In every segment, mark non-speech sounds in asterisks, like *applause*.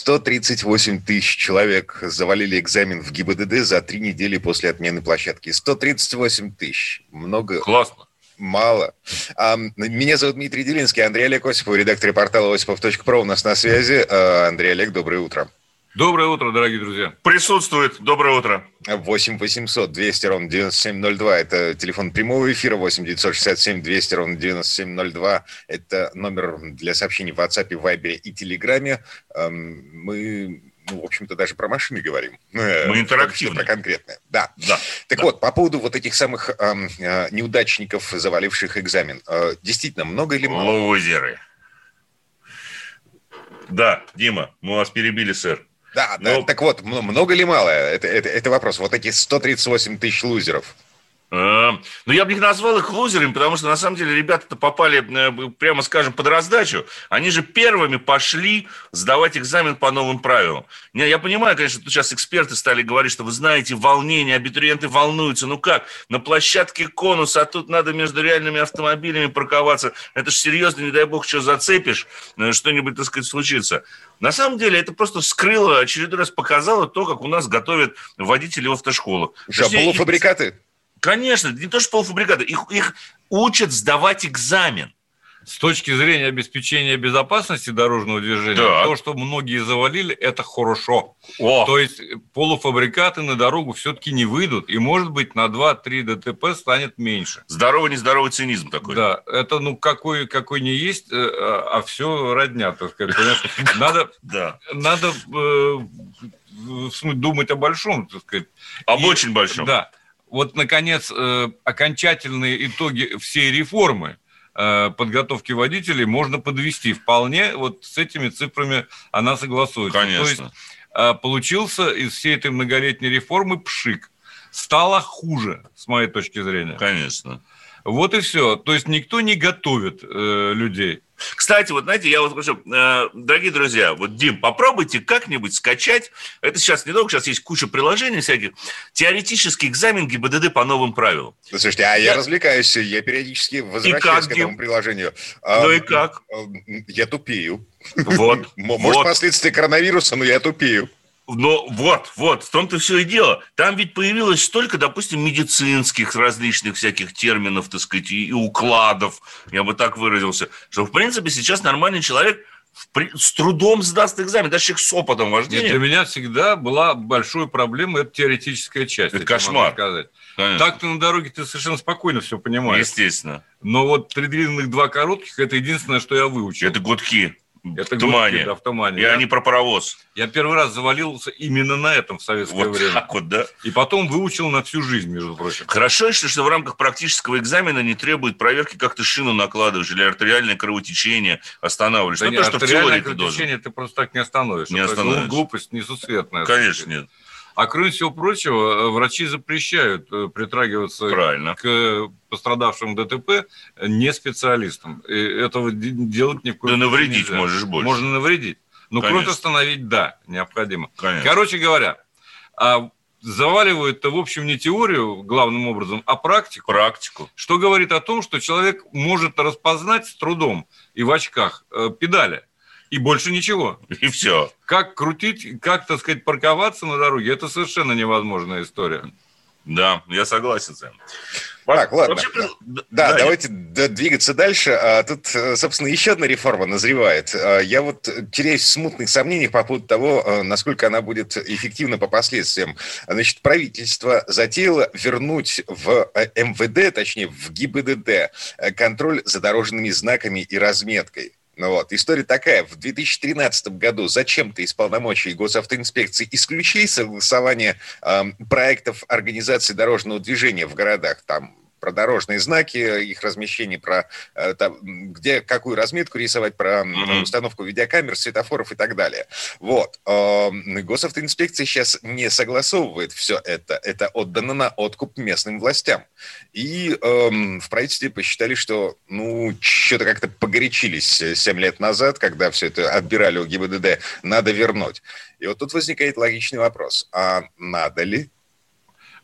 138 тысяч человек завалили экзамен в ГИБДД за три недели после отмены площадки. 138 тысяч. Много. Классно. Мало. А, меня зовут Дмитрий Делинский, Андрей Олег Осипов, редактор портала осипов.про у нас на связи. А, Андрей Олег, доброе утро. Доброе утро, дорогие друзья. Присутствует. Доброе утро. 8 800 200 ровно 9702. Это телефон прямого эфира. 8 967 200 ровно 9702. Это номер для сообщений в WhatsApp, Viber и Телеграме. Мы ну, в общем-то, даже про машины говорим. Мы интерактивны. Про конкретное. Да. да. Так да. вот, по поводу вот этих самых э, неудачников, заваливших экзамен. Э, действительно, много или мало? Лузеры. Да, Дима, мы вас перебили, сэр. Да, Но... да, так вот, много ли мало? Это, это, это вопрос. Вот эти 138 тысяч лузеров. А, ну, я бы не назвал их лузерами, потому что, на самом деле, ребята-то попали, э, прямо скажем, под раздачу. Они же первыми пошли сдавать экзамен по новым правилам. Я понимаю, конечно, тут сейчас эксперты стали говорить, что вы знаете, волнение, абитуриенты волнуются. Ну как, на площадке конус, а тут надо между реальными автомобилями парковаться. Это же серьезно, не дай бог, что зацепишь, э, что-нибудь, так сказать, случится. На самом деле, это просто вскрыло, очередной раз показало то, как у нас готовят водители в автошколах. Что, полуфабрикаты? Конечно, не то что полуфабрикаты, их, их учат сдавать экзамен. С точки зрения обеспечения безопасности дорожного движения, Да. то, что многие завалили, это хорошо. О, То есть полуфабрикаты на дорогу все-таки не выйдут, и, может быть, на 2-3 ДТП станет меньше. здоровый, нездоровый цинизм такой. Да, это ну какой, какой не есть, э, а, а все родня, так сказать. *laughs* Надо, надо э, думать о большом, так сказать. Об очень большом. Да. Вот, наконец, э, окончательные итоги всей реформы э, подготовки водителей можно подвести. Вполне вот с этими цифрами она согласуется. То есть Конечно. э, получился из всей этой многолетней реформы пшик. Стало хуже, с моей точки зрения. Конечно. Вот и все. То есть никто не готовит э, людей. Кстати, вот знаете, я вот хочу, э, дорогие друзья, вот, Дим, попробуйте как-нибудь скачать, это сейчас недолго, сейчас есть куча приложений всяких, теоретический экзамен ГИБДД по новым правилам. Ну, слушайте, а я, Я- развлекаюсь, я периодически возвращаюсь как, к этому Дим? приложению. Ну А, и как? Я тупею. Вот, *laughs* Может, вот. последствия коронавируса, но я тупею. Но вот, вот, в том-то все и дело. Там ведь появилось столько, допустим, медицинских различных всяких терминов, так сказать, и, укладов, я бы так выразился, что, в принципе, сейчас нормальный человек с трудом сдаст экзамен, даже человек с опытом Нет, вождения. для меня всегда была большой проблемой это теоретическая часть. Это кошмар. Так-то на дороге ты совершенно спокойно все понимаешь. Естественно. Но вот три длинных, два коротких – это единственное, что я выучил. Это гудки Это тумане. гудки, да, в тумане. И Я- они про паровоз. Я первый раз завалился именно на этом в советское Вот время. так вот, да. И потом выучил на всю жизнь, между прочим. Хорошо, если что в рамках практического экзамена не требует проверки, как ты шину накладываешь, или артериальное кровотечение останавливаешь. Да ну, не, то, что в теории ты должен. кровотечение ты просто так не остановишь. Не остановишь. глупость несусветная. Конечно, нет. А кроме всего прочего, э, врачи запрещают э, притрагиваться Правильно. к пострадавшим ДТП не специалистам. И этого де- делать ни в коем Да навредить нельзя. можешь больше. Можно навредить. Но Конечно. кровь остановить, да, необходимо. Конечно. Короче говоря, а заваливают-то, в общем, не теорию главным образом, а практику. Практику. Что говорит о том, что человек может распознать с трудом и в очках э, педали. И больше ничего. И все. Как крутить, как, так сказать, парковаться на дороге, это совершенно невозможная история. Да, я согласен с этим. Так, ладно. Вообще, да, Да, да, давайте д- двигаться дальше. А, Тут, э, собственно, еще одна реформа назревает. А, Я вот теряюсь в смутных сомнениях по поводу того, э, насколько она будет эффективна по последствиям. Значит, правительство затеяло вернуть в э, МВД, точнее, в ГИБДД, контроль за дорожными знаками и разметкой. Ну вот, история такая. В 2013 году зачем-то из полномочий госавтоинспекции исключили согласование эм, проектов организации дорожного движения в городах. Там про дорожные знаки, их размещение, про э, там, где какую разметку рисовать, про mm-hmm. установку видеокамер, светофоров и так далее. Вот. Эм, госавтоинспекция сейчас не согласовывает все это. Это отдано на откуп местным властям. И эм, в правительстве посчитали, что, ну, что-то как-то погорячились 7 лет назад, когда все это отбирали у ГИБДД, надо вернуть. И вот тут возникает логичный вопрос. А надо ли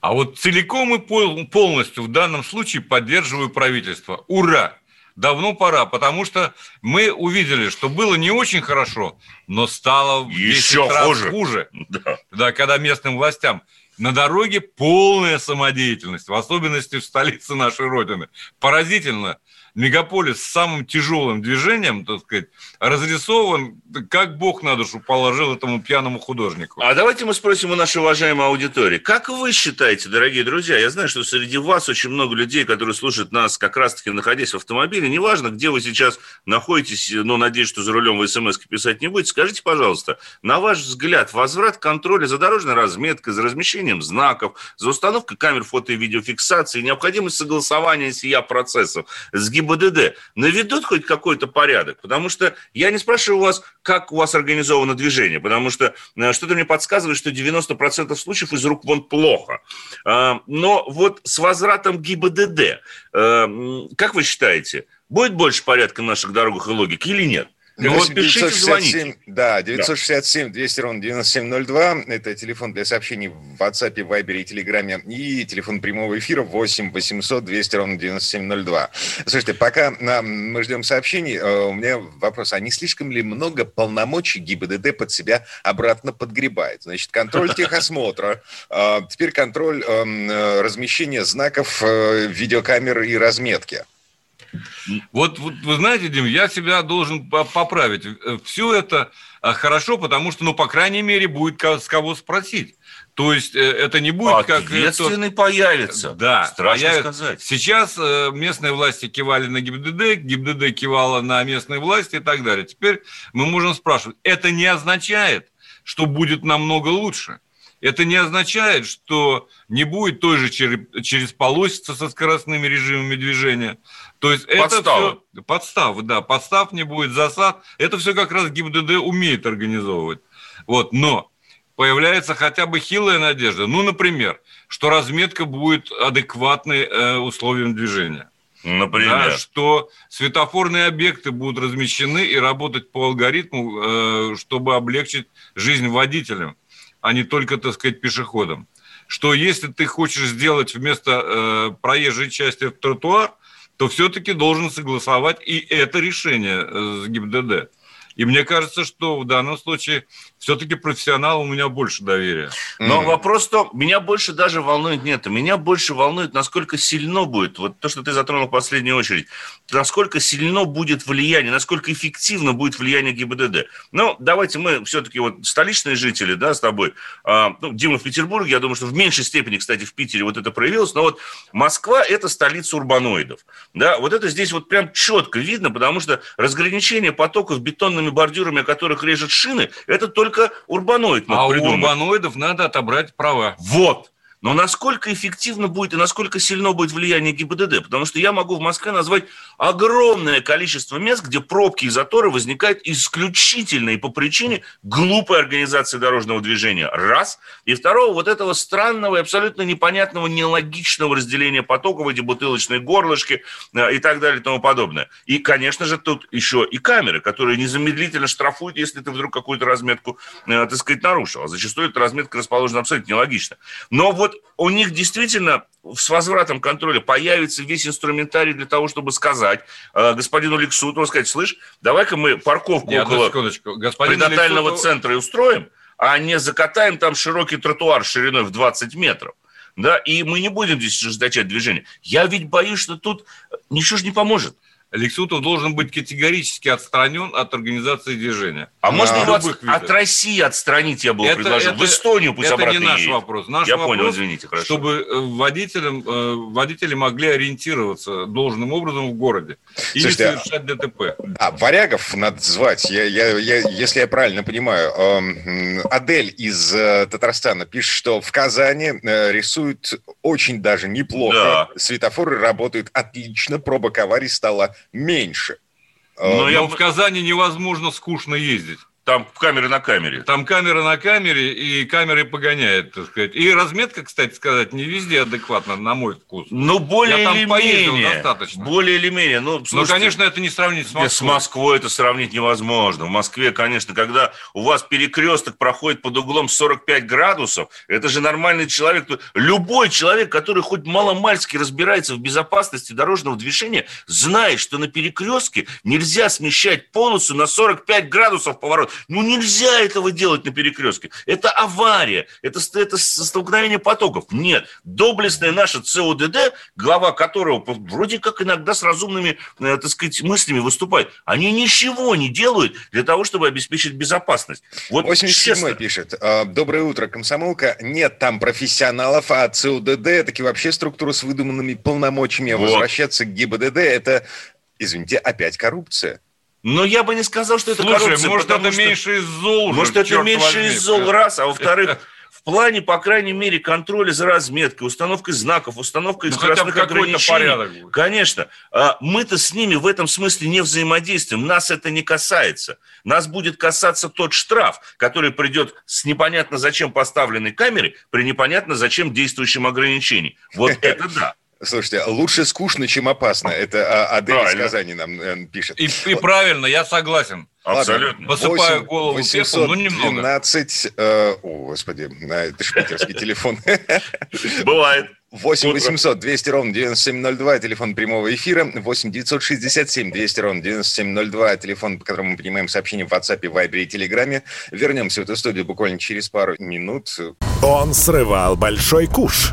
а вот целиком и полностью в данном случае поддерживаю правительство. Ура! Давно пора, потому что мы увидели, что было не очень хорошо, но стало еще хуже. хуже. *laughs* Да. да, когда местным властям на дороге полная самодеятельность, в особенности в столице нашей Родины. Поразительно, мегаполис с самым тяжелым движением, так сказать, разрисован, как Бог на душу положил этому пьяному художнику. А давайте мы спросим у нашей уважаемой аудитории. Как вы считаете, дорогие друзья, я знаю, что среди вас очень много людей, которые слушают нас как раз-таки находясь в автомобиле, неважно, где вы сейчас находитесь, но надеюсь, что за рулем вы смс писать не будете, скажите, пожалуйста, на ваш взгляд, возврат контроля за дорожной разметкой, за размещением знаков, за установкой камер фото и видеофиксации, необходимость согласования сия процессов с ГИБ ГИБДД наведут хоть какой-то порядок? Потому что я не спрашиваю вас, как у вас организовано движение, потому что э, что-то мне подсказывает, что 90% случаев из рук вон плохо. А, но вот с возвратом ГИБДД, э, как вы считаете, будет больше порядка на наших дорогах и логики или нет? Ну, вот пишите, звоните. Да, 967 200 ровно 9702. Это телефон для сообщений в WhatsApp, Viber и Telegram. И телефон прямого эфира 8 800 200 ровно 9702. Слушайте, пока мы ждем сообщений, э, у меня вопрос. А не слишком ли много полномочий ГИБДД под себя обратно подгребает? Значит, контроль техосмотра, э, теперь контроль эм, э, размещения знаков, видеокамер и разметки. Вот, вот вы знаете, Дим, я себя должен поправить. Э, Все это а, хорошо, потому что, ну, по крайней мере, будет с кого спросить. То есть э, это не будет как... Ответственный это... появится. Да, Страшно появится. сказать. Сейчас э, местные власти кивали на ГИБДД, ГИБДД кивала на местные власти и так далее. Теперь мы можем спрашивать, это не означает, что будет намного лучше. Это не означает, что не будет той же через полосица со скоростными режимами движения. То есть это все... Подстав, да. Подстав не будет, засад. Это все как раз ГИБДД умеет организовывать. Вот, но появляется хотя бы хилая надежда. Ну, например, что разметка будет адекватной э, условиям движения. Например? Да, что светофорные объекты будут размещены и работать по алгоритму, э, чтобы облегчить жизнь водителям, а не только, так сказать, пешеходам. Что если ты хочешь сделать вместо э, проезжей части тротуар, то все-таки должен согласовать и это решение э, с ГИБДД. И мне кажется, что в данном случае все-таки профессионал у меня больше доверия. Но mm. вопрос в том, меня больше даже волнует нет, меня больше волнует, насколько сильно будет, вот то, что ты затронул в последнюю очередь, насколько сильно будет влияние, насколько эффективно будет влияние ГИБДД. Ну, давайте мы все-таки вот столичные жители, да, с тобой, а, ну, Дима в Петербурге, я думаю, что в меньшей степени, кстати, в Питере вот это проявилось, но вот Москва – это столица урбаноидов, да, вот это здесь вот прям четко видно, потому что разграничение потоков бетонными бордюрами, о которых режет шины, это только только урбаноид мог А придумать. у урбаноидов надо отобрать права. Вот. Но насколько эффективно будет и насколько сильно будет влияние ГИБДД? Потому что я могу в Москве назвать огромное количество мест, где пробки и заторы возникают исключительно и по причине глупой организации дорожного движения. Раз. И второго, вот этого странного и абсолютно непонятного, нелогичного разделения потоков, эти бутылочные горлышки э, и так далее и тому подобное. И, конечно же, тут еще и камеры, которые незамедлительно штрафуют, если ты вдруг какую-то разметку, э, так сказать, нарушил. А зачастую эта разметка расположена абсолютно нелогично. Но вот у них действительно с возвратом контроля появится весь инструментарий для того, чтобы сказать э, господину Лексуту, сказать, слышь, давай-ка мы парковку Нет, около предотального Лексуту... центра и устроим, а не закатаем там широкий тротуар шириной в 20 метров. Да, и мы не будем здесь ожесточать движение. Я ведь боюсь, что тут ничего же не поможет. Лексутов должен быть категорически отстранен от организации движения. А можно На его от, России отстранить, я бы Это- предложил. это- в Эстонию пусть Это обратно не наш едет. вопрос. Наш Я вопрос, понял, извините, хорошо. чтобы э, водителям, э, водители могли ориентироваться должным образом в городе и Слушайте, не а- совершать ДТП. А, варягов надо звать. Я, я, я, если я правильно понимаю, эм, Адель из э, Татарстана пишет, что в Казани рисуют очень даже неплохо. Светофоры работают отлично, пробок аварий стало меньше. Но я Но бы- в Казани невозможно скучно ездить. Там камеры на камере. Там камера на камере, и камеры погоняет, так сказать. И разметка, кстати сказать, не везде адекватна, на мой вкус. Ну, более Я там или менее. достаточно. Более или менее. Ну, Но, слушайте, конечно, это не сравнить с Нет, С Москвой. Москвой это сравнить невозможно. В Москве, конечно, когда у вас перекресток проходит под углом 45 градусов, это же нормальный человек. Любой человек, который хоть маломальски разбирается в безопасности дорожного движения, знает, что на перекрестке нельзя смещать полосу на 45 градусов поворот. Ну, нельзя этого делать на перекрестке. Это авария, это, это столкновение потоков. Нет, доблестная наша ЦОДД, глава которого вроде как иногда с разумными, э, так сказать, мыслями выступает, они ничего не делают для того, чтобы обеспечить безопасность. Вот 87 честно. пишет. э, Доброе утро, комсомолка. Нет там профессионалов, а ЦУДД, таки вообще структура с выдуманными полномочиями. Вот. Возвращаться к ГИБДД – это, извините, опять коррупция. Но я бы не сказал, что это Слушай, коррупция. может, потому это что- меньше из зол Может, это меньше возьми. из зол, раз, а во-вторых, *laughs* в плане, по крайней мере, контроля за разметкой, установкой знаков, установкой Ну, ограничений. порядок будет. Конечно. А Мы-то с ними в этом смысле не взаимодействуем. Нас это не касается. Нас будет касаться тот штраф, который придет с непонятно зачем поставленной камерой при непонятно зачем действующем ограничении. Вот *laughs* это да. Слушайте, лучше скучно, чем опасно. Это а, Адель из. Казани нам э, пишет. И, и правильно, я согласен. Абсолютно. Посыпаю голову пеплом, ну, немного. 812, э, о, господи, это ж питерский *laughs* телефон. Бывает. 8 800 200 ровно 9702, телефон прямого эфира. 8 967 200 ровно 9702, телефон, по которому мы принимаем сообщения в WhatsApp, Viber и Телеграме. Вернемся в эту студию буквально через пару минут. Он срывал большой куш.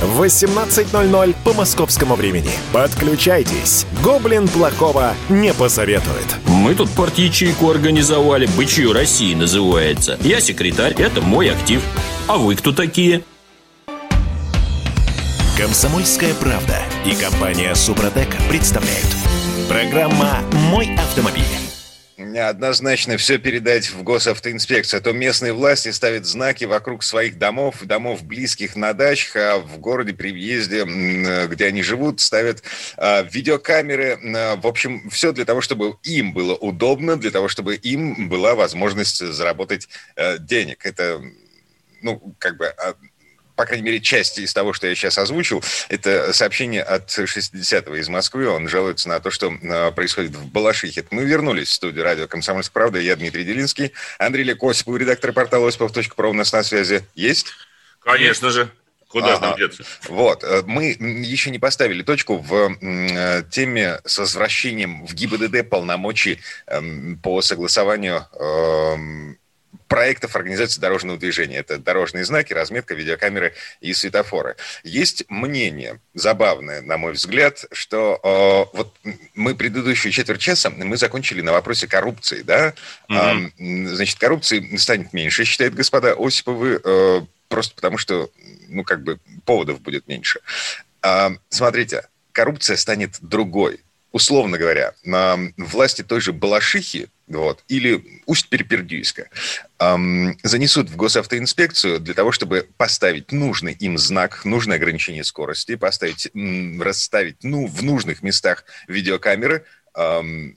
в 18.00 по московскому времени. Подключайтесь. Гоблин плохого не посоветует. Мы тут порт-ячейку организовали, «Бычью России» называется. Я секретарь, это мой актив. А вы кто такие? Комсомольская правда и компания Супротек представляют. Программа «Мой автомобиль». Однозначно все передать в госавтоинспекцию. А то местные власти ставят знаки вокруг своих домов, домов близких на дачах, а в городе при въезде, где они живут, ставят а, видеокамеры. А, В общем, все для того, чтобы им было удобно, для того, чтобы им была возможность заработать э, денег. Это, ну, как бы... по крайней мере, часть из того, что я сейчас озвучил, это сообщение от 60-го из Москвы. Он жалуется на то, что э, происходит в Балашихе. Мы вернулись в студию радио «Комсомольская правда». Я Дмитрий Делинский. Андрей Лекосипов, редактор портала «Осипов.про» у нас на связи. Есть? Конечно же. Куда же нам Ага. деться? Вот, э, мы еще не поставили точку в э, теме с возвращением в ГИБДД полномочий эм, по согласованию эм, проектов организации дорожного движения. Это дорожные знаки, разметка, видеокамеры и светофоры. Есть мнение, забавное, на мой взгляд, что э, вот мы предыдущую четверть часа мы закончили на вопросе коррупции, да? А, м, значит, коррупции станет меньше, считает господа Осиповы, э, просто потому что, ну, как бы, поводов будет меньше. А, смотрите, коррупция станет другой. Условно говоря, на власти той же Балашихи вот, или Усть-Перепердюйска, эм, занесут в госавтоинспекцию для того, чтобы поставить нужный им знак, нужное ограничение скорости, поставить, м, расставить ну, в нужных местах видеокамеры, эм,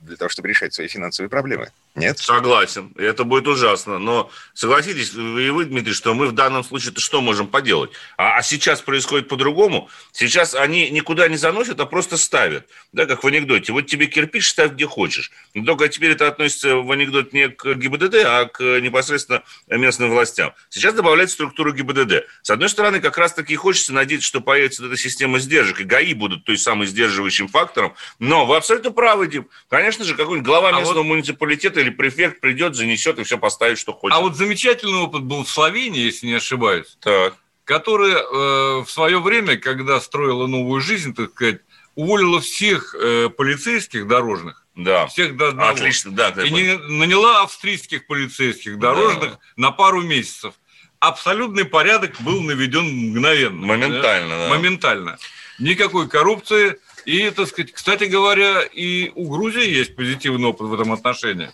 для того, чтобы решать свои финансовые проблемы. Нет? Согласен. Это будет ужасно. Но согласитесь и вы, Дмитрий, что мы в данном случае -то что можем поделать? А, а сейчас происходит по-другому. Сейчас они никуда не заносят, а просто ставят. Да, как в анекдоте. Вот тебе кирпич ставь где хочешь. Но только теперь это относится в анекдот не к ГИБДД, а к непосредственно местным властям. Сейчас добавляют структуру ГИБДД. С одной стороны, как раз-таки хочется надеяться, что появится эта система сдержек, и ГАИ будут той самой сдерживающим фактором. Но вы абсолютно правы, Дим. Конечно же, какой-нибудь глава А местного вот- муниципалитета или префект придет, занесет и все поставит, что хочет. А вот замечательный опыт был в Словении, если не ошибаюсь, Так. которая э, в свое время, когда строила новую жизнь, так сказать, уволила всех э, полицейских дорожных, Да. всех до одного. Отлично, да. И не- наняла австрийских полицейских дорожных на пару месяцев. Абсолютный порядок был наведен мгновенно. Моментально, да. Моментально. Никакой коррупции. И, так сказать, кстати говоря, и у Грузии есть позитивный опыт в этом отношении.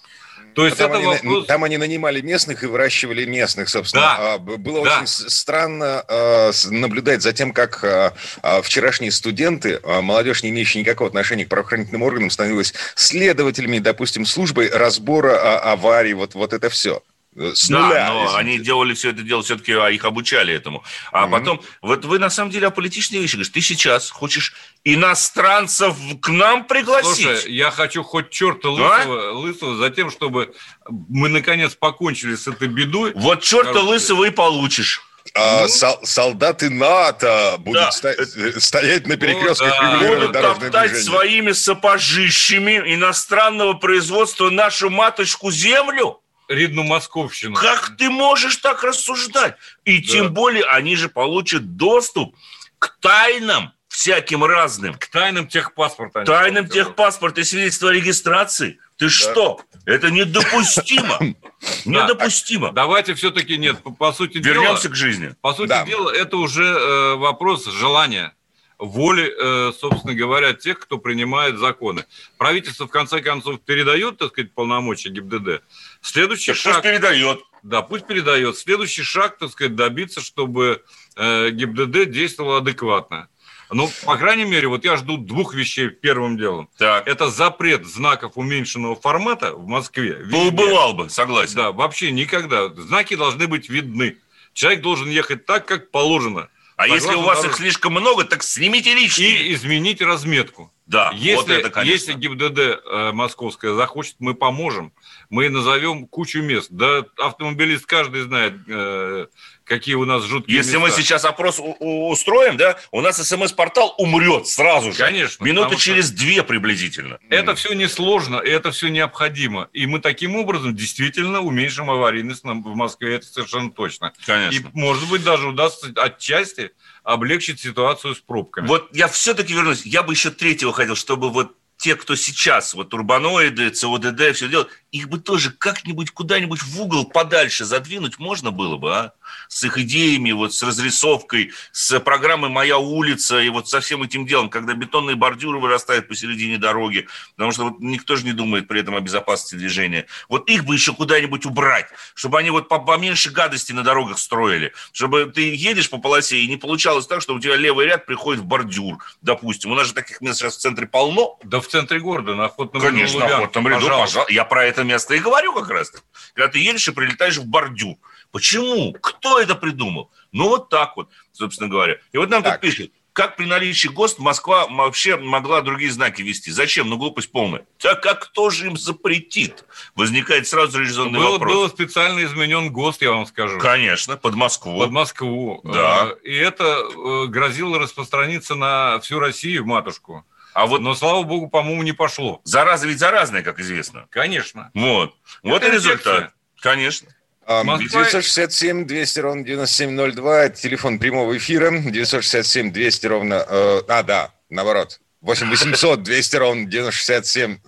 То есть Там это они, вопрос... там они нанимали местных и выращивали местных, собственно. Да. А, Было Да. очень странно а, наблюдать за тем, как а, вчерашние студенты, молодежь, не имеющая никакого отношения к правоохранительным органам, становилась следователями, допустим, службой разбора аварий, вот, вот это все. С Да, нуля. но извините. они делали все это дело, все-таки а их обучали этому. А Мгм. потом, вот вы на самом деле о политичной вещи говорите. Ты сейчас хочешь иностранцев к нам пригласить? Слушай, я хочу хоть черта лысого, лысого за тем, чтобы мы наконец покончили с этой бедой. вот черта Короче. лысого и получишь. А, сол- солдаты НАТО будут Да. ста- э, стоять на перекрестках да. регулировать Будут топтать движение. своими сапожищами иностранного производства нашу маточку землю? Ридну Московщину. Как ты можешь так рассуждать? И Да. тем более они же получат доступ к тайнам всяким разным. К тайнам техпаспорта. они Тайным сказали. техпаспорт и свидетельство о регистрации. Ты что? Это недопустимо. *laughs* Недопустимо. Давайте все-таки нет, по, по сути Вернемся дела, к жизни. по сути Да. дела, это уже э, вопрос желания, воли, э, собственно говоря, тех, кто принимает законы. Правительство в конце концов передает, так сказать, полномочия ГИБДД. Следующий Так шаг, пусть передает. да, пусть передает. Следующий шаг, так сказать, добиться, чтобы э, ГИБДД действовал адекватно. Ну, по крайней мере, вот я жду двух вещей первым делом. Так. Это запрет знаков уменьшенного формата в Москве. Ну, бывал бы, согласен. Да, вообще никогда. Знаки должны быть видны. Человек должен ехать так, как положено. А если у вас их дорожке. слишком много, так снимите лишние. И изменить разметку. Да, Если, вот это, конечно. если ГИБДД э, московская захочет, мы поможем. Мы назовем кучу мест. Да, автомобилист каждый знает, э, какие у нас жуткие Если мы места. сейчас опрос устроим, да, у нас СМС-портал умрет сразу же. Конечно. Минуты через две приблизительно. Это все несложно, это все необходимо. И мы таким образом действительно уменьшим аварийность в Москве, это совершенно точно. Конечно. И, может быть, даже удастся отчасти облегчить ситуацию с пробками. Вот я все-таки вернусь. Я бы еще третьего хотел, чтобы вот те, кто сейчас, вот урбаноиды, ЦОДД, все делают, их бы тоже как-нибудь куда-нибудь в угол подальше задвинуть можно было бы, а? С их идеями, вот с разрисовкой, с программой «Моя улица» и вот со всем этим делом, когда бетонные бордюры вырастают посередине дороги, потому что вот никто же не думает при этом о безопасности движения. Вот их бы еще куда-нибудь убрать, чтобы они вот по- поменьше гадости на дорогах строили, чтобы ты едешь по полосе и не получалось так, что у тебя левый ряд приходит в бордюр, допустим. У нас же таких мест сейчас в центре полно. Да в центре города, на охотном ряду Конечно, на охотном ряду, пожалуйста. пожалуйста. Я про это место и говорю как раз. Когда ты едешь и прилетаешь в бордюр. Почему? Кто это придумал? Ну, вот так вот, собственно говоря. И вот нам Так. тут пишут, как при наличии ГОСТ Москва вообще могла другие знаки вести? Зачем? Ну, глупость полная. Так а кто же им запретит? Возникает сразу резонный Было, вопрос. было специально изменен ГОСТ, я вам скажу. Конечно, под Москву. Под Москву. Да. Э, И это э, грозило распространиться на всю Россию, матушку. А вот Но, слава богу, по-моему, не пошло. зараза ведь заразная, как известно. Конечно. Вот. Вот и Это результат. инфекция. Конечно. А, Москва- 967 200 ровно 9702, это телефон прямого эфира, 967 200 ровно, э, а, да, наоборот, 8 800 200 ровно 967,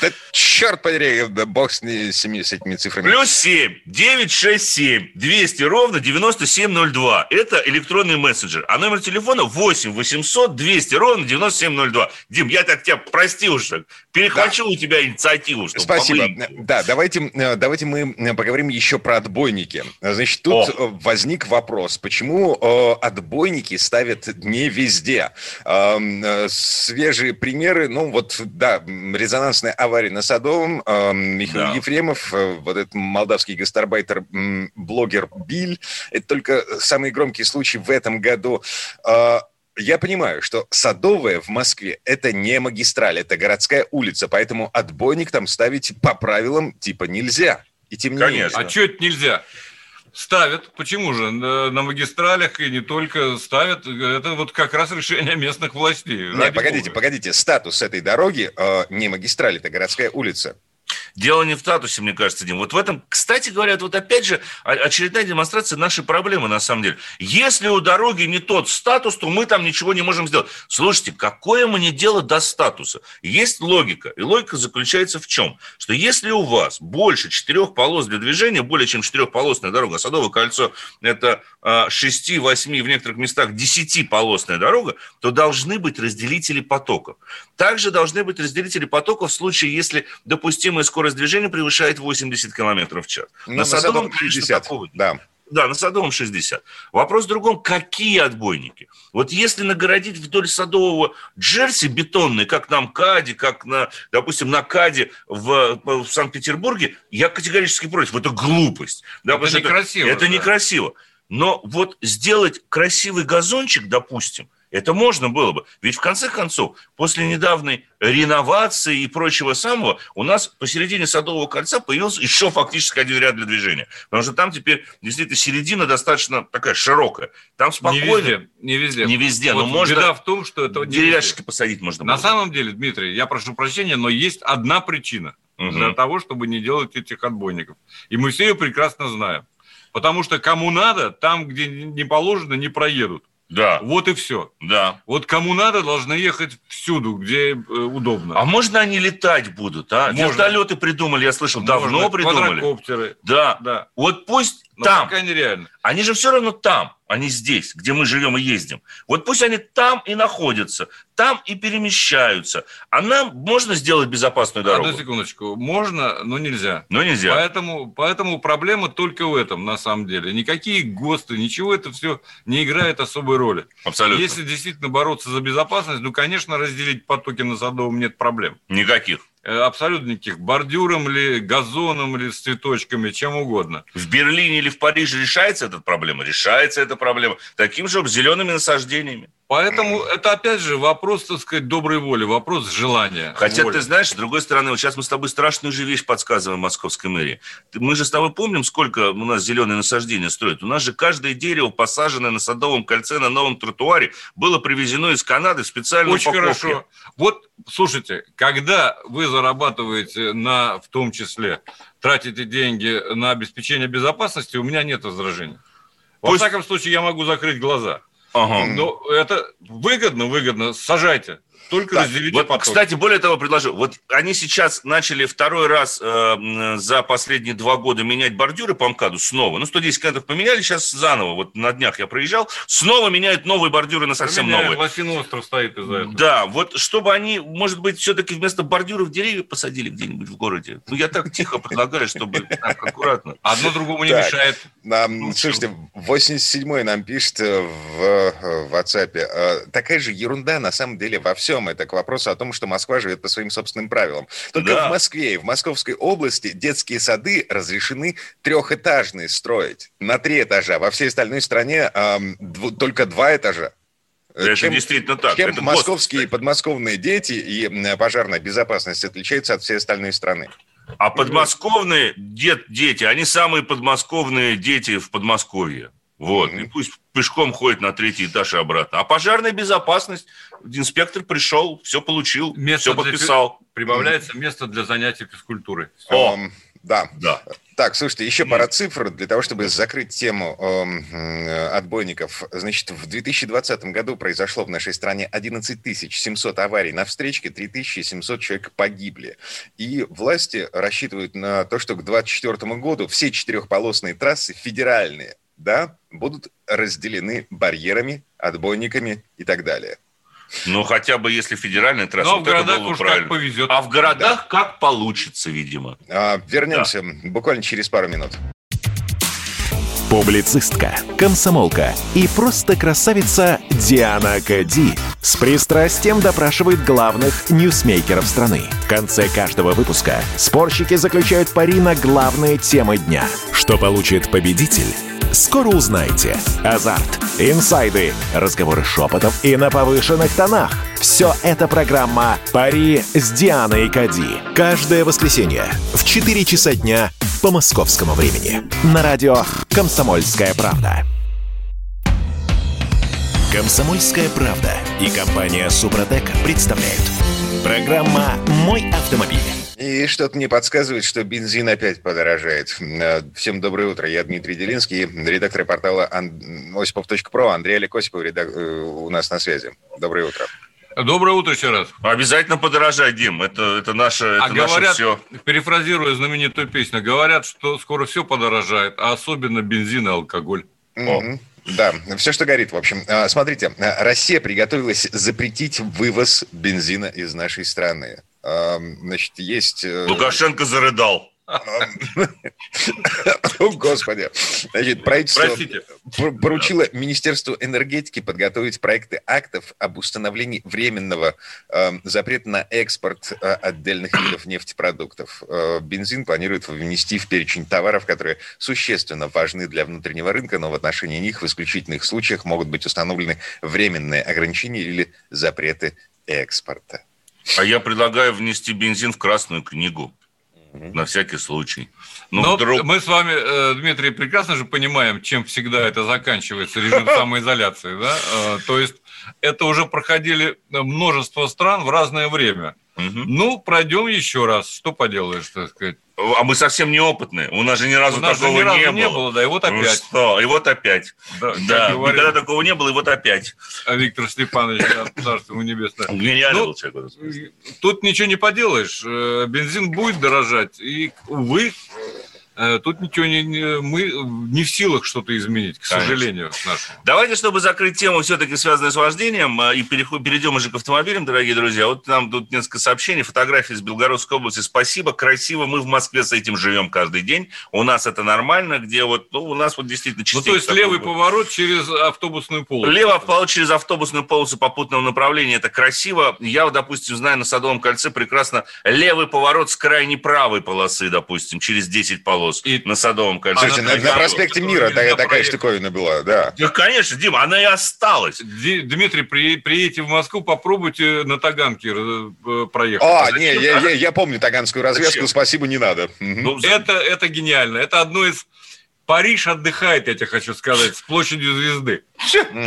Да черт подери, да бог с, не- с этими цифрами. Плюс 7, 967, 200 ровно 9702. Это электронный мессенджер. А номер телефона 8 800 200 ровно 9702. Дим, я так тебя, прости уж, так, перехвачу у тебя инициативу. чтобы Спасибо. поближе. Да, давайте, э, давайте мы э, поговорим еще про отбойники. Значит, тут О. э, возник вопрос, почему э, отбойники ставят не везде? Эм, э, Свежие примеры, ну вот, да, резонансная авария на Садовом, эм, Михаил Да. Ефремов, э, вот этот молдавский гастарбайтер, блогер Биль, это только самые громкие случаи в этом году. Э, я понимаю, что Садовая в Москве – это не магистраль, это городская улица, поэтому отбойник там ставить по правилам типа нельзя. И тем не Конечно. менее. А что это нельзя? Ставят. Почему же? На, на магистралях и не только ставят. Это вот как раз решение местных властей. Не, Ради погодите, бога. погодите. Статус этой дороги э, не магистраль, это городская улица. Дело не в статусе, мне кажется, Дим. Вот в этом, кстати говоря, вот опять же очередная демонстрация нашей проблемы, на самом деле. Если у дороги не тот статус, то мы там ничего не можем сделать. Слушайте, какое мне дело до статуса? Есть логика. И логика заключается в чем? Что если у вас больше четырех полос для движения, более чем четырехполосная дорога, Садовое кольцо – это 6-8, в некоторых местах 10-полосная дорога, то должны быть разделители потоков. Также должны быть разделители потоков в случае, если допустимая скорость движения превышает 80 км в час. Ну, на Садовом конечно, 60. такого. Да. Да, на Садовом 60. Вопрос в другом, какие отбойники? Вот если нагородить вдоль Садового Джерси бетонный, как на МКАДе, как на, допустим, на КАДе в, в Санкт-Петербурге, я категорически против. Это глупость. Да, что некрасиво, Это да. некрасиво. Но вот сделать красивый газончик, допустим, это можно было бы. Ведь в конце концов, после недавней реновации и прочего самого, у нас посередине Садового кольца появился еще фактически один ряд для движения. Потому что там теперь действительно середина достаточно такая широкая. Там Не спокойно. везде. Не везде. Не везде, Вот но можно Беда в том, что это не деревяшки везде. посадить можно На было. самом деле, Дмитрий, я прошу прощения, но есть одна причина Мгм. для того, чтобы не делать этих отбойников. И мы все ее прекрасно знаем. Потому что кому надо, там, где не положено, не проедут. Да, Вот и все. да. Вот кому надо, должны ехать всюду, где э, удобно. А можно они летать будут, а? Можно. Вертолеты придумали, я слышал, давно Можно придумали. Квадрокоптеры. Да. Да. Вот пусть Но там, пока нереально. Они же все равно там, а не здесь, где мы живем и ездим. Вот пусть они там и находятся, там и перемещаются. А нам можно сделать безопасную дорогу? Одну секундочку. Можно, но нельзя. Но нельзя. Поэтому, поэтому проблема только в этом, на самом деле. Никакие ГОСТы, ничего это все не играет особой роли. Абсолютно. Если действительно бороться за безопасность, ну, конечно, разделить потоки на Садовом нет проблем. Никаких. Э, Абсолютно никаких. Бордюром ли, газоном ли, с цветочками, чем угодно. В Берлине или в Париже решается эта проблема? Решается эта проблема. Таким же зелеными насаждениями. Поэтому это, опять же, вопрос, так сказать, доброй воли, вопрос желания. Хотя, воли. ты знаешь, с другой стороны, вот сейчас мы с тобой страшную же вещь подсказываем московской мэрии. Мы же с тобой помним, сколько у нас зеленые насаждения строят. У нас же каждое дерево, посаженное на Садовом кольце, на новом тротуаре, было привезено из Канады в специальной Очень упаковке. хорошо. Вот, слушайте, когда вы зарабатываете на, в том числе, тратите деньги на обеспечение безопасности, у меня нет возражений. Во Пусть- всяком случае, я могу закрыть глаза. Ага. Но это выгодно, выгодно. Сажайте. Только Так, разделите Вот, поток. кстати, более того, предложу. Вот они сейчас начали второй раз э, за последние два года менять бордюры по МКАДу снова. Ну, 110 километров поменяли, сейчас заново. Вот на днях я проезжал. Снова меняют новые бордюры на совсем новые. Лосиный остров стоит из-за этого. Да, вот чтобы они, может быть, все-таки вместо бордюров деревья посадили где-нибудь в городе. Ну, я так тихо предлагаю, чтобы так аккуратно. Одно другому не Так. мешает. Нам, слушайте, 87-й нам пишет э, в э, WhatsApp. э, Такая же ерунда на самом деле во всем. Это к вопросу о том, что Москва живет по своим собственным правилам. Только Да. в Москве и в Московской области детские сады разрешены трехэтажные строить на три этажа. Во всей остальной стране эм, дв- только два этажа. Это чем- действительно так. Чем Это московские и ГОСТ, подмосковные дети и пожарная безопасность отличаются от всей остальной страны? А подмосковные дет, дети, они самые подмосковные дети в Подмосковье. Вот. И пусть пешком ходит на третий этаж и обратно. А пожарная безопасность, инспектор пришел, все получил, Место все для подписал. Прибавляется место для занятий физкультурой. О. Эм, Да. Да. Так, слушайте, еще пара цифр для того, чтобы закрыть тему э, отбойников. Значит, в 2020 году произошло в нашей стране 11 700 аварий на встречке, 3700 человек погибли. И власти рассчитывают на то, что к 2024 году все четырехполосные трассы федеральные, да, будут разделены барьерами, отбойниками и так далее. Ну, хотя бы если федеральная трасса, Но вот в городах это было бы уж правильно. как повезет. А в городах как получится, видимо. А, вернемся буквально через пару минут. Публицистка, комсомолка и просто красавица Диана Кади с пристрастием допрашивает главных ньюсмейкеров страны. В конце каждого выпуска спорщики заключают пари на главные темы дня. Что получит победитель? Скоро узнаете. Азарт, инсайды, разговоры шепотов и на повышенных тонах. Все это программа «Пари с Дианой Кади». Каждое воскресенье в 4 часа дня по московскому времени. На радио «Комсомольская правда». «Комсомольская правда» и компания «Супротек» представляют. Программа «Мой автомобиль». И что-то мне подсказывает, что бензин опять подорожает. Э, Всем доброе утро. Я Дмитрий Делинский, редактор портала Ан- осипов.про. Андрей Олег Осипов редак- э, у нас на связи. Доброе утро. Доброе утро еще раз. Обязательно подорожай, Дим. Это, это наше, это а наше говорят, все. перефразируя знаменитую песню, говорят, что скоро все подорожает, а особенно бензин и алкоголь. Мгм. Да, все, что горит, в общем. А, Смотрите, а, Россия приготовилась запретить вывоз бензина из нашей страны. А, Значит, есть... э, Лукашенко зарыдал. *laughs* О, Господи. Значит, правительство Простите. поручило Министерству энергетики подготовить проекты актов об установлении временного э, запрета на экспорт э, отдельных видов *coughs* нефтепродуктов. Э, бензин планируют внести в перечень товаров, которые существенно важны для внутреннего рынка, но в отношении них в исключительных случаях могут быть установлены временные ограничения или запреты экспорта. А я предлагаю внести бензин в Красную книгу. На всякий случай. Ну, Но вдруг... мы с вами, э, Дмитрий, прекрасно же понимаем, чем всегда это заканчивается, режим *laughs* самоизоляции. Да? Э, То есть это уже проходили множество стран в разное время. Мгм. Ну, пройдем еще раз. Что поделаешь, так сказать. А мы совсем неопытные. У нас же ни разу такого ни разу не, не было, да, и вот Ну опять. что? И вот опять. Да, Да, никогда такого не было, и вот опять. Виктор Степанович, царство ему небесное. *laughs* Гениальный Ну, был человек. Тут ничего не поделаешь. Э, Бензин будет дорожать. И, увы, тут ничего не, не- мы не в силах что-то изменить, к Конечно. сожалению, нашему. Давайте, чтобы закрыть тему, все-таки связанную с вождением, э, и переход- перейдем уже к автомобилям, дорогие друзья. Вот нам тут несколько сообщений, фотографии из Белгородской области. Спасибо, красиво. Мы в Москве с этим живем каждый день. У нас это нормально, где вот, ну, у нас вот действительно Ну, частенько то есть левый было. поворот через автобусную полосу. Лево поворот через автобусную полосу попутного направления. Это красиво. Я, допустим, знаю на Садовом кольце прекрасно левый поворот с крайней правой полосы, допустим, через 10 полос И- на Садовом кольце. Слушайте, на на, проспекте Мира такая, такая штуковина была, да. Да, конечно, Дима, она и осталась. Ди- Дмитрий, при, приедете в Москву, попробуйте на Таганке э, проехать. А, зачем? не, я, я, я помню таганскую развязку, Зачем? спасибо, не надо. Ну, Это, это гениально. Это одно из... Париж отдыхает, я тебе хочу сказать, с площадью звезды.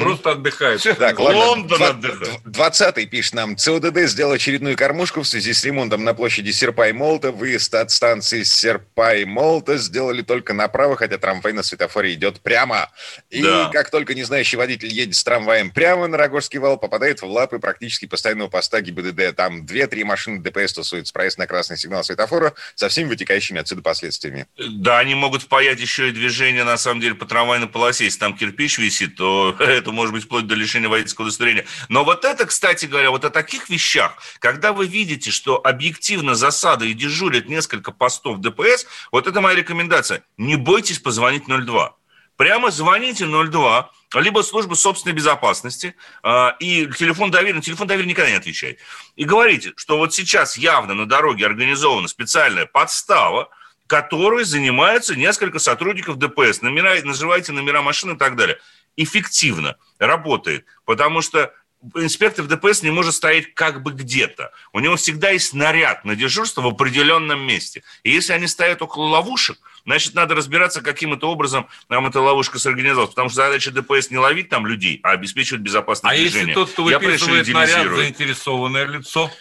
Просто отдыхает. Так. Лондон отдыхает. Двадцатый пишет нам. ЦОДД сделал очередную кормушку в связи с ремонтом на площади Серпа и Молота. Выезд от станции Серпа и Молота сделали только направо, хотя трамвай на светофоре идет прямо. И Да. как только незнающий водитель едет с трамваем прямо на Рогожский вал, попадает в лапы практически постоянного поста ГИБДД. Там две-три машины ДПС тусуются. Проезд на красный сигнал светофора со всеми вытекающими отсюда последствиями. Да, они могут впаять еще и движение, на самом деле, по трамвайной полосе. Если там кирпич висит, то *laughs* это может быть вплоть до лишения водительского удостоверения. Но вот это, кстати говоря, вот о таких вещах, когда вы видите, что объективно засады и дежурят несколько постов ДПС, вот это моя рекомендация. Не бойтесь позвонить 02. Прямо звоните 02, либо служба собственной безопасности, а, и телефон доверия, телефон доверия никогда не отвечает. И говорите, что вот сейчас явно на дороге организована специальная подстава, которой занимаются несколько сотрудников ДПС. Номера, называйте номера машин и так далее. Эффективно работает, потому что инспектор ДПС не может стоять как бы где-то. У него всегда есть наряд на дежурство в определенном месте. И если они стоят около ловушек, значит, надо разбираться, каким это образом нам эта ловушка сорганизовалась. Потому что задача ДПС не ловить там людей, а обеспечивать безопасность А движения. если тот, кто выписывает наряд, заинтересованное лицо?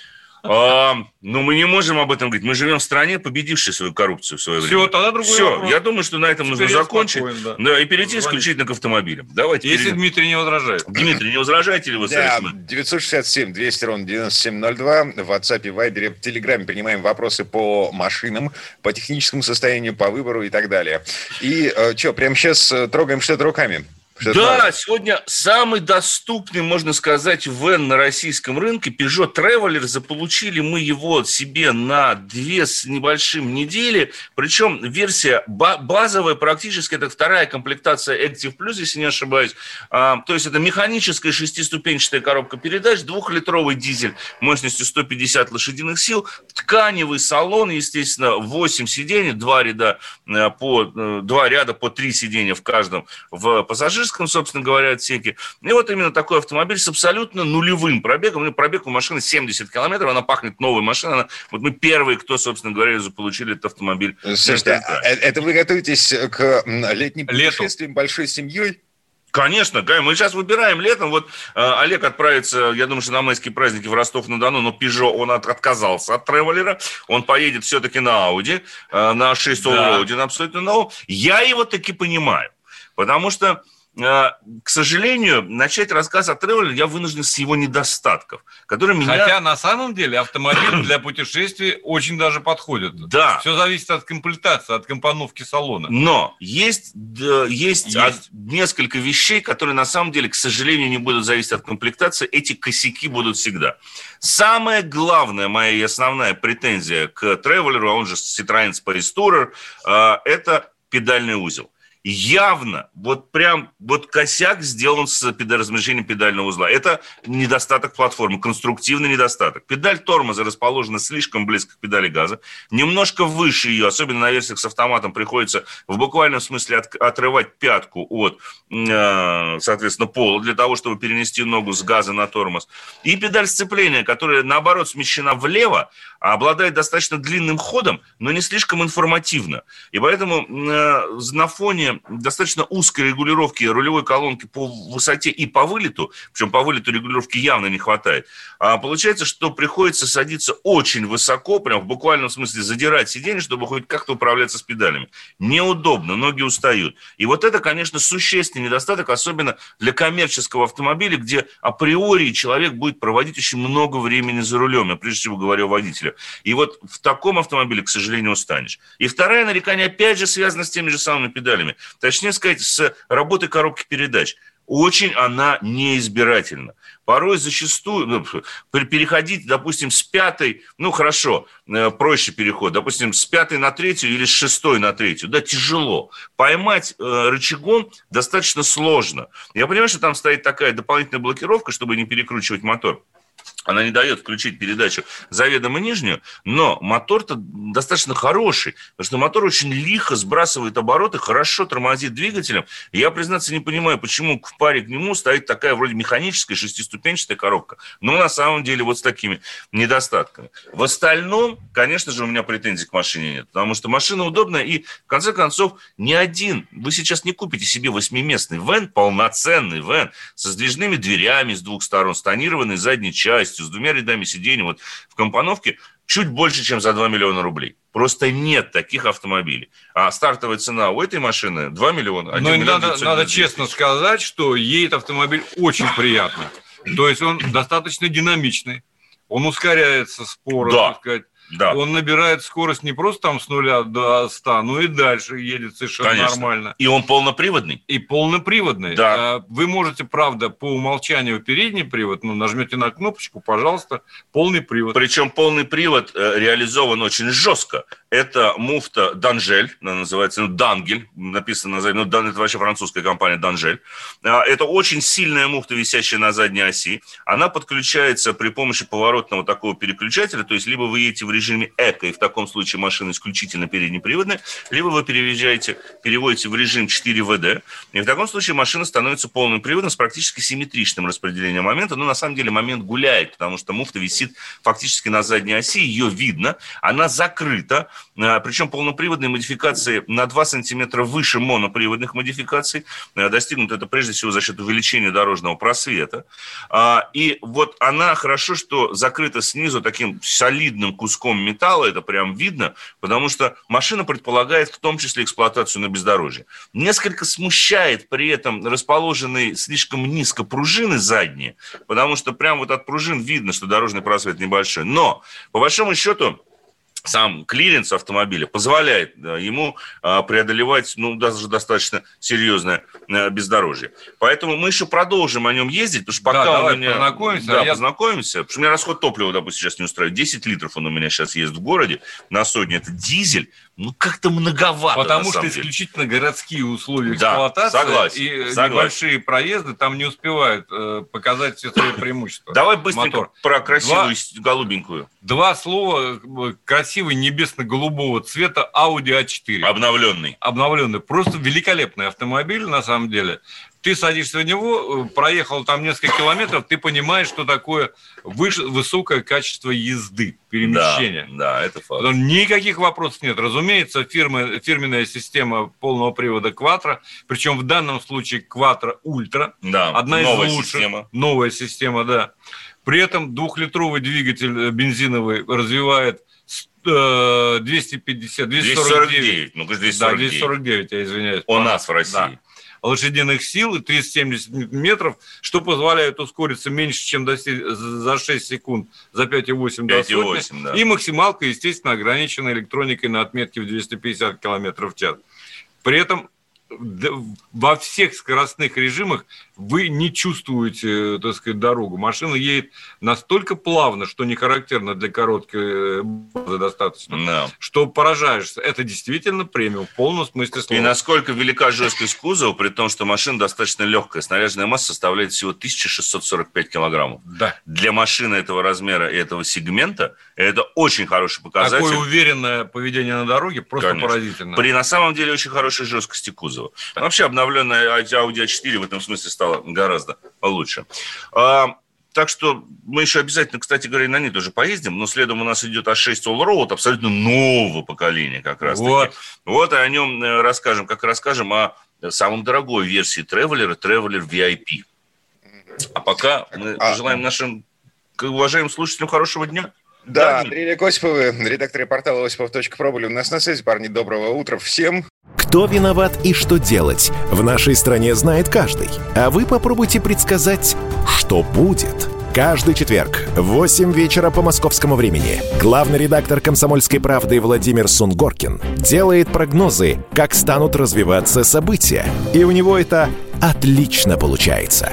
А, ну, мы не можем об этом говорить. Мы живем в стране, победившей свою коррупцию в свое время. Все, тогда другой Все, вопрос. я думаю, что на этом Теперь нужно закончить. спокоен, да. да. и перейти Звоните. исключительно к автомобилям. Давайте Если перейдем. Дмитрий не возражает. Дмитрий, не возражаете ли вы, Да, Сарик? 967 200 ровно 9702 в WhatsApp и Viber, в Телеграме принимаем вопросы по машинам, по техническому состоянию, по выбору и так далее. И что, прямо сейчас трогаем что-то руками? Да, сегодня самый доступный, можно сказать, вен на российском рынке Peugeot Traveler. Заполучили мы его себе на две с небольшим недели. Причем версия ба- базовая, практически это вторая комплектация Active Plus, если не ошибаюсь. А, то есть это механическая шестиступенчатая коробка передач, двухлитровый дизель мощностью 150 лошадиных сил, тканевый салон, естественно, 8 сидений, два ряда э, по э, два ряда по три сидения в каждом в пассажирском, собственно говоря, отсеке. И вот именно такой автомобиль с абсолютно нулевым пробегом. Ну, Пробег у машины 70 километров, она пахнет новой машиной. Она- вот мы первые, кто, собственно говоря, заполучили этот автомобиль. Слушайте, на а это вы готовитесь к летним Лету. путешествиям большой семьей? Конечно, мы сейчас выбираем летом. Вот э, Олег отправится, я думаю, что на майские праздники в Ростов-на-Дону, но Пежо, он от- отказался от тревелера. Он поедет все-таки на Ауди, э, на 6 Да. Allroad, на абсолютно новом. Я его таки понимаю. Потому что, э, к сожалению, начать рассказ о тревелере я вынужден с его недостатков, которые меня... Хотя на самом деле автомобиль *clears throat* для путешествий очень даже подходит. Да. Все зависит от комплектации, от компоновки салона. Но есть, есть, Есть. несколько вещей, которые на самом деле, к сожалению, не будут зависеть от комплектации. Эти косяки будут всегда. Самая главная моя и основная претензия к тревелеру, а он же Citroёn Space Tourer, э, это педальный узел. Явно, вот прям, вот косяк сделан с размещением педального узла. Это недостаток платформы, конструктивный недостаток. Педаль тормоза расположена слишком близко к педали газа, немножко выше ее, особенно на версиях с автоматом, приходится в буквальном смысле от- отрывать пятку от, э, соответственно, пола для того, чтобы перенести ногу с газа на тормоз. И педаль сцепления, которая, наоборот, смещена влево, обладает достаточно длинным ходом, но не слишком информативно. И поэтому э, на фоне достаточно узкой регулировки рулевой колонки по высоте и по вылету, причем по вылету регулировки явно не хватает, а получается, что приходится садиться очень высоко, прям в буквальном смысле задирать сиденье, чтобы хоть как-то управляться с педалями. Неудобно, ноги устают. И вот это, конечно, существенный недостаток, особенно для коммерческого автомобиля, где априори человек будет проводить очень много времени за рулем, я прежде всего говорю о водителе. И вот в таком автомобиле, к сожалению, устанешь. И второе нарекание, опять же, связано с теми же самыми педалями. Точнее сказать, с работой коробки передач. Очень она неизбирательна. Порой зачастую ну, пер- переходить, допустим, с пятой, ну хорошо, э, проще переход, допустим, с пятой на третью или с шестой на третью, да, тяжело. Поймать э, рычагом достаточно сложно. Я понимаю, что там стоит такая дополнительная блокировка, чтобы не перекручивать мотор она не дает включить передачу заведомо нижнюю, но мотор-то достаточно хороший, потому что мотор очень лихо сбрасывает обороты, хорошо тормозит двигателем. Я, признаться, не понимаю, почему в паре к нему стоит такая вроде механическая шестиступенчатая коробка, но на самом деле вот с такими недостатками. В остальном, конечно же, у меня претензий к машине нет, потому что машина удобная, и, в конце концов, ни один, вы сейчас не купите себе восьмиместный вен, полноценный вен, со сдвижными дверями с двух сторон, с тонированной задней частью, с двумя рядами сидений, вот в компоновке, чуть больше, чем за 2 миллиона рублей. Просто нет таких автомобилей. А стартовая цена у этой машины 2 миллиона. Но 1 и миллион надо, 999 надо честно сказать, что едет автомобиль очень приятно. То есть он достаточно динамичный. Он ускоряется споро, Да. так сказать. Да. Он набирает скорость не просто там с нуля до 100, но и дальше едет совершенно Конечно. нормально. И он полноприводный. И полноприводный. Да. А, Вы можете, правда, по умолчанию передний привод, ну, нажмете на кнопочку, пожалуйста, полный привод. Причем полный привод э, реализован очень жестко. Это муфта Данжель, она называется, ну, Дангель, написано на задней, ну, Дан- это вообще французская компания Данжель. А, Это очень сильная муфта, висящая на задней оси. Она подключается при помощи поворотного такого переключателя, то есть либо вы едете в режиме эко, и в таком случае машина исключительно переднеприводная, либо вы переезжаете, переводите в режим 4ВД, и в таком случае машина становится полным приводом с практически симметричным распределением момента, но на самом деле момент гуляет, потому что муфта висит фактически на задней оси, ее видно, она закрыта, а, причем полноприводные модификации на 2 сантиметра выше моноприводных модификаций, а, достигнут это прежде всего за счет увеличения дорожного просвета, а, и вот она хорошо, что закрыта снизу таким солидным куском металла, это прям видно, потому что машина предполагает в том числе эксплуатацию на бездорожье. Несколько смущает при этом расположенные слишком низко пружины задние, потому что прям вот от пружин видно, что дорожный просвет небольшой. Но, по большому счету, сам клиренс автомобиля позволяет ему а, преодолевать, ну, даже достаточно серьезное а, бездорожье. Поэтому мы еще продолжим о нем ездить, потому что пока да, у давай меня... познакомимся. Да, а я- познакомимся. Потому что у меня расход топлива, допустим, сейчас не устраивает. 10 литров он у меня сейчас ездит в городе на сотню. Это дизель. Ну, как-то многовато, Потому что деле. исключительно городские условия Да, эксплуатации согласен, и согласен. небольшие проезды там не успевают э, показать все свои преимущества. Давай быстренько Мотор. про красивую Два- голубенькую. Два слова э, красивый небесно-голубого цвета Audi A4. Обновленный. обновленный. Просто великолепный автомобиль, на самом деле. Ты садишься в него, э, проехал там несколько километров, ты понимаешь, что такое выше, высокое качество езды, перемещения. Да, да, это факт. Никаких вопросов нет. Разумеется, фирма, фирменная система полного привода Quattro, причем в данном случае Quattro Ultra, Да, одна новая из лучших. система. Новая система, да. При этом двухлитровый двигатель э, бензиновый развивает с- э, 250, 249. 249. Ну, Да, 249. 249, я извиняюсь. У нас в России. Да. Лошадиных сил и 370 метров, что позволяет ускориться меньше, чем до за 6 секунд, за 5,8 до 5,8, сотни. да. И максималка, естественно, ограничена электроникой на отметке в 250 км в час. При этом во всех скоростных режимах вы не чувствуете, так сказать, дорогу. Машина едет настолько плавно, что не характерно для короткой э, базы достаточно, Да. что поражаешься. Это действительно премиум в полном смысле И слова. насколько велика жесткость кузова, при том, что машина достаточно легкая. Снаряженная масса составляет всего 1645 килограммов. Да. Для машины этого размера и этого сегмента это очень хороший показатель. Такое уверенное поведение на дороге просто Конечно. поразительно. При на самом деле очень хорошей жесткости кузова. Вообще обновленная Audi A4 в этом смысле стала гораздо лучше. А, так что мы еще обязательно, кстати говоря, и на ней тоже поездим, но следом у нас идет A6 Allroad, абсолютно нового поколения как раз. Вот. Вот и о нем э, расскажем, как расскажем о самом дорогой версии Traveler, Traveler VIP. А пока мы А- пожелаем нашим к- уважаемым слушателям хорошего дня. Да, Андрей Осиповы, редактор портала осипов.про были у нас на связи. Парни, доброго утра всем. Кто виноват и что делать, в нашей стране знает каждый. А вы попробуйте предсказать, что будет. Каждый четверг в 8 вечера по московскому времени главный редактор «Комсомольской правды» Владимир Сунгоркин делает прогнозы, как станут развиваться события. И у него это отлично получается.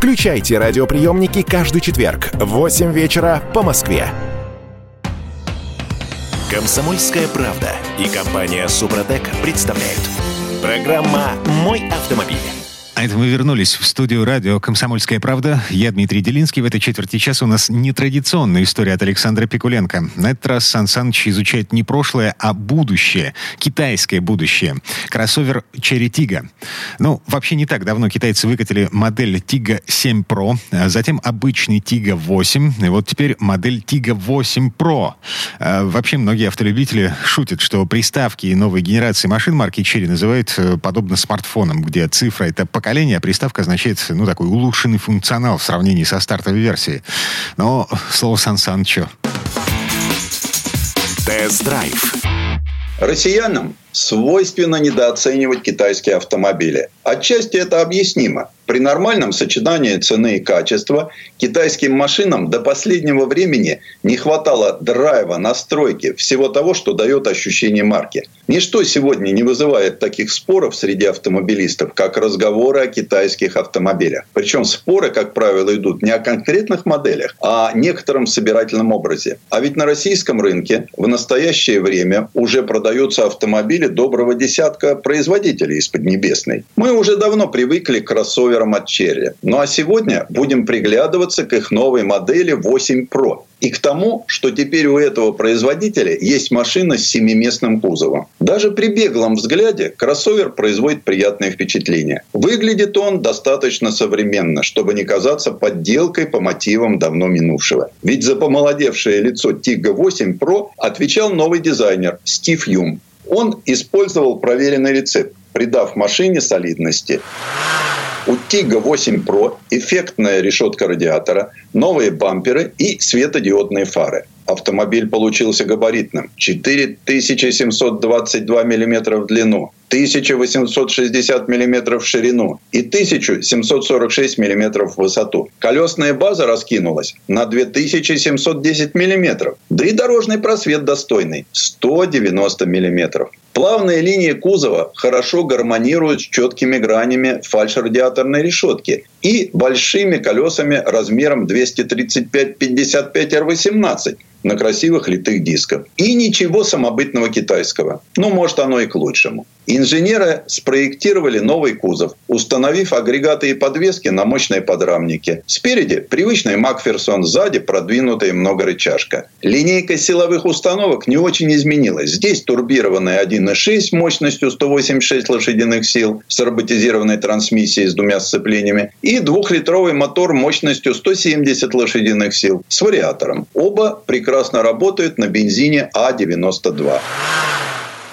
Включайте радиоприемники каждый четверг в 8 вечера по Москве. Комсомольская правда и компания Супротек представляют. Программа «Мой автомобиль». А это мы вернулись в студию радио «Комсомольская правда». Я Дмитрий Делинский. В этой четверти часа у нас нетрадиционная история от Александра Пикуленко. На этот раз Сан Саныч изучает не прошлое, а будущее. Китайское будущее. Кроссовер Cherry Tiggo. Ну, вообще не так давно китайцы выкатили модель Tiggo 7 Pro, а затем обычный Tiggo 8, и вот теперь модель Tiggo 8 Pro. А, Вообще многие автолюбители шутят, что приставки и новой генерации машин марки Cherry называют э, подобно смартфонам, где цифра — это поколения, а приставка означает, ну, такой улучшенный функционал в сравнении со стартовой версией. Но слово Сан Санчо. Тест-драйв. Россиянам свойственно недооценивать китайские автомобили. Отчасти это объяснимо. При нормальном сочетании цены и качества китайским машинам до последнего времени не хватало драйва, настройки, всего того, что дает ощущение марки. Ничто сегодня не вызывает таких споров среди автомобилистов, как разговоры о китайских автомобилях. Причем споры, как правило, идут не о конкретных моделях, а о некотором собирательном образе. А ведь на российском рынке в настоящее время уже продаются автомобили доброго десятка производителей из Поднебесной. Мы уже давно привыкли к кроссоверам от Черри. Ну а сегодня будем приглядываться к их новой модели 8 Pro. И к тому, что теперь у этого производителя есть машина с семиместным кузовом. Даже при беглом взгляде кроссовер производит приятное впечатление. Выглядит он достаточно современно, чтобы не казаться подделкой по мотивам давно минувшего. Ведь за помолодевшее лицо Tiggo 8 Pro отвечал новый дизайнер Стив Юм. Он использовал проверенный рецепт, придав машине солидности. У Тига 8 Pro эффектная решетка радиатора, новые бамперы и светодиодные фары. Автомобиль получился габаритным. 4722 мм в длину, 1860 мм в ширину и 1746 мм в высоту. Колесная база раскинулась на 2710 мм. Да и дорожный просвет достойный – 190 мм. Плавные линии кузова хорошо гармонируют с четкими гранями фальш-радиаторной решетки и большими колесами размером 235-55 R18 на красивых литых дисках. И ничего самобытного китайского. Ну, может, оно и к лучшему. Инженеры спроектировали новый кузов, установив агрегаты и подвески на мощной подрамнике. Спереди привычный Макферсон, сзади продвинутая многорычажка. Линейка силовых установок не очень изменилась. Здесь турбированная 1.6 мощностью 186 лошадиных сил с роботизированной трансмиссией с двумя сцеплениями и двухлитровый мотор мощностью 170 лошадиных сил с вариатором. Оба прекрасно работают на бензине А92.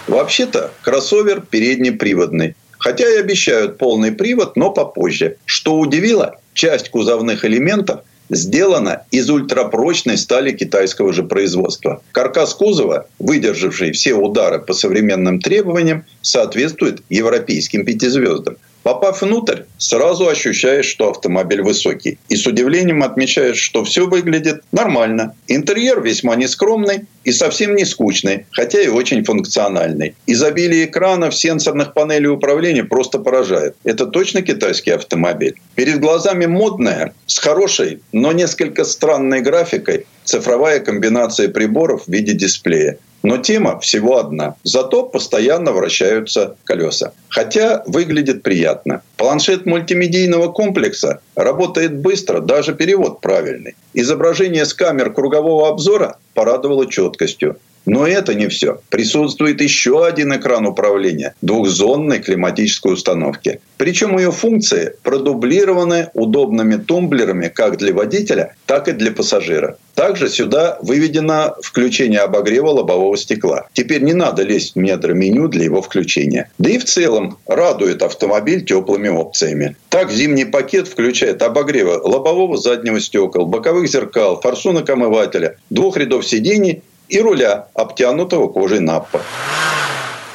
Вообще-то кроссовер переднеприводный. Хотя и обещают полный привод, но попозже. Что удивило, часть кузовных элементов сделана из ультрапрочной стали китайского же производства. Каркас кузова, выдержавший все удары по современным требованиям, соответствует европейским пятизвездам. Попав внутрь, сразу ощущаешь, что автомобиль высокий. И с удивлением отмечаешь, что все выглядит нормально. Интерьер весьма нескромный и совсем не скучный, хотя и очень функциональный. Изобилие экранов, сенсорных панелей управления просто поражает. Это точно китайский автомобиль. Перед глазами модная, с хорошей, но несколько странной графикой, цифровая комбинация приборов в виде дисплея. Но тема всего одна. Зато постоянно вращаются колеса. Хотя выглядит приятно. Планшет мультимедийного комплекса работает быстро, даже перевод правильный. Изображение с камер кругового обзора порадовало четкостью. Но это не все. Присутствует еще один экран управления двухзонной климатической установки. Причем ее функции продублированы удобными тумблерами как для водителя, так и для пассажира. Также сюда выведено включение обогрева лобового стекла. Теперь не надо лезть в метро меню для его включения. Да и в целом радует автомобиль теплыми опциями. Так зимний пакет включает обогревы лобового заднего стекол, боковых зеркал, форсунок омывателя, двух рядов сидений и руля, обтянутого кожей наппа.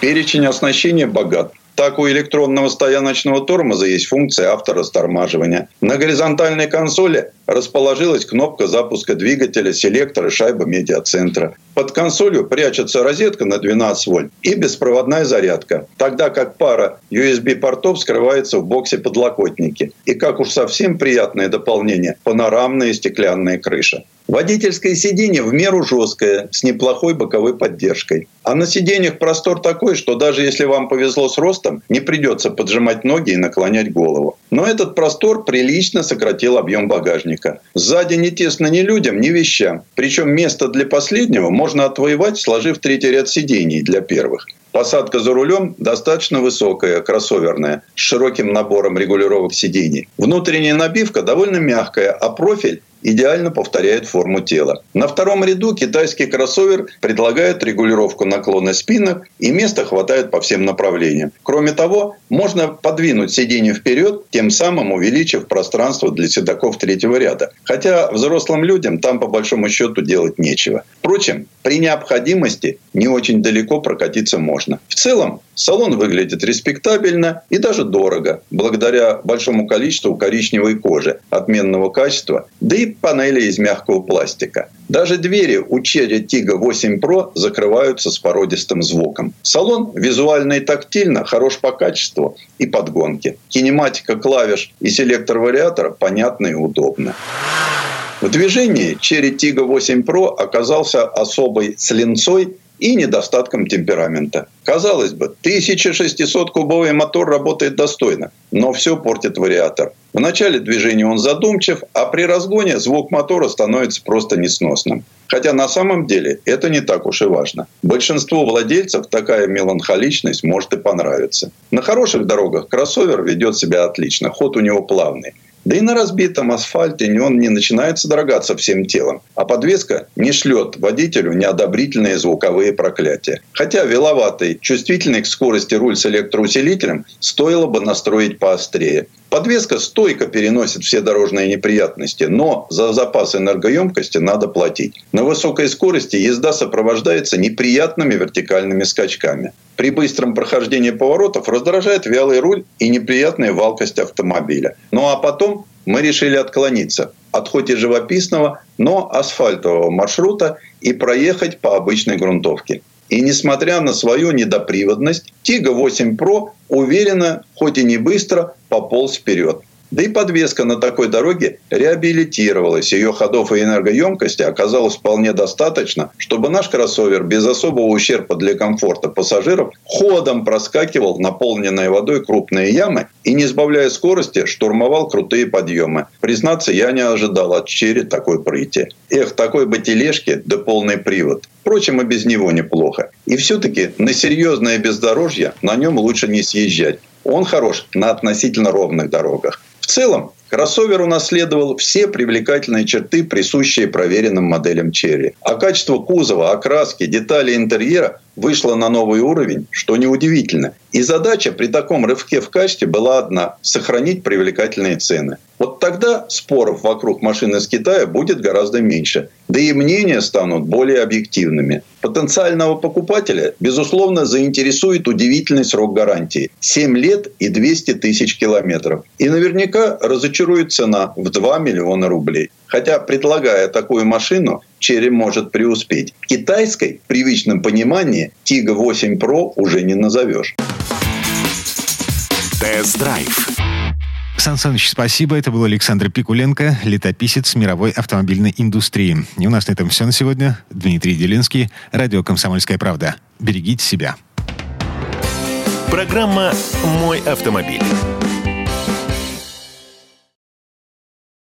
Перечень оснащения богат. Так у электронного стояночного тормоза есть функция авторастормаживания. На горизонтальной консоли расположилась кнопка запуска двигателя, селектора, шайба медиацентра. Под консолью прячется розетка на 12 вольт и беспроводная зарядка, тогда как пара USB-портов скрывается в боксе подлокотники. И как уж совсем приятное дополнение – панорамная стеклянная крыша. Водительское сиденье в меру жесткое, с неплохой боковой поддержкой. А на сиденьях простор такой, что даже если вам повезло с ростом, не придется поджимать ноги и наклонять голову. Но этот простор прилично сократил объем багажника. Сзади не тесно ни людям, ни вещам. Причем место для последнего можно отвоевать, сложив третий ряд сидений для первых. Посадка за рулем достаточно высокая, кроссоверная, с широким набором регулировок сидений. Внутренняя набивка довольно мягкая, а профиль идеально повторяет форму тела. На втором ряду китайский кроссовер предлагает регулировку наклона спинок и места хватает по всем направлениям. Кроме того, можно подвинуть сиденье вперед, тем самым увеличив пространство для седаков третьего ряда. Хотя взрослым людям там по большому счету делать нечего. Впрочем, при необходимости не очень далеко прокатиться можно. В целом, салон выглядит респектабельно и даже дорого, благодаря большому количеству коричневой кожи отменного качества, да и панели из мягкого пластика. Даже двери у Cherry Tiggo 8 Pro закрываются с породистым звуком. Салон визуально и тактильно хорош по качеству и подгонке. Кинематика клавиш и селектор вариатора понятны и удобны. В движении Cherry Tiggo 8 Pro оказался особой с линцой и недостатком темперамента. Казалось бы, 1600-кубовый мотор работает достойно, но все портит вариатор. В начале движения он задумчив, а при разгоне звук мотора становится просто несносным. Хотя на самом деле это не так уж и важно. Большинству владельцев такая меланхоличность может и понравиться. На хороших дорогах кроссовер ведет себя отлично, ход у него плавный. Да и на разбитом асфальте он не начинает содрогаться всем телом, а подвеска не шлет водителю неодобрительные звуковые проклятия. Хотя виловатый, чувствительный к скорости руль с электроусилителем стоило бы настроить поострее. Подвеска стойко переносит все дорожные неприятности, но за запас энергоемкости надо платить. На высокой скорости езда сопровождается неприятными вертикальными скачками. При быстром прохождении поворотов раздражает вялый руль и неприятная валкость автомобиля. Ну а потом мы решили отклониться от хоть и живописного, но асфальтового маршрута и проехать по обычной грунтовке. И несмотря на свою недоприводность, Тига 8 Pro уверенно, хоть и не быстро, пополз вперед. Да и подвеска на такой дороге реабилитировалась. Ее ходов и энергоемкости оказалось вполне достаточно, чтобы наш кроссовер без особого ущерба для комфорта пассажиров ходом проскакивал наполненные водой крупные ямы и, не сбавляя скорости, штурмовал крутые подъемы. Признаться, я не ожидал от Черри такой прыти. Эх, такой бы тележки, да полный привод. Впрочем, и без него неплохо. И все-таки на серьезное бездорожье на нем лучше не съезжать. Он хорош на относительно ровных дорогах. В целом, кроссовер унаследовал все привлекательные черты, присущие проверенным моделям Cherry. А качество кузова, окраски, детали интерьера вышло на новый уровень, что неудивительно. И задача при таком рывке в качестве была одна – сохранить привлекательные цены. Вот тогда споров вокруг машины из Китая будет гораздо меньше. Да и мнения станут более объективными. Потенциального покупателя, безусловно, заинтересует удивительный срок гарантии – 7 лет и 200 тысяч километров. И наверняка разочарует цена в 2 миллиона рублей. Хотя, предлагая такую машину, Черри может преуспеть. Китайской, в привычном понимании, Тига 8 Pro уже не назовешь. Тест-драйв. Сан Саныч, спасибо. Это был Александр Пикуленко, летописец мировой автомобильной индустрии. И у нас на этом все на сегодня. Дмитрий Делинский, радио «Комсомольская правда». Берегите себя. Программа «Мой автомобиль».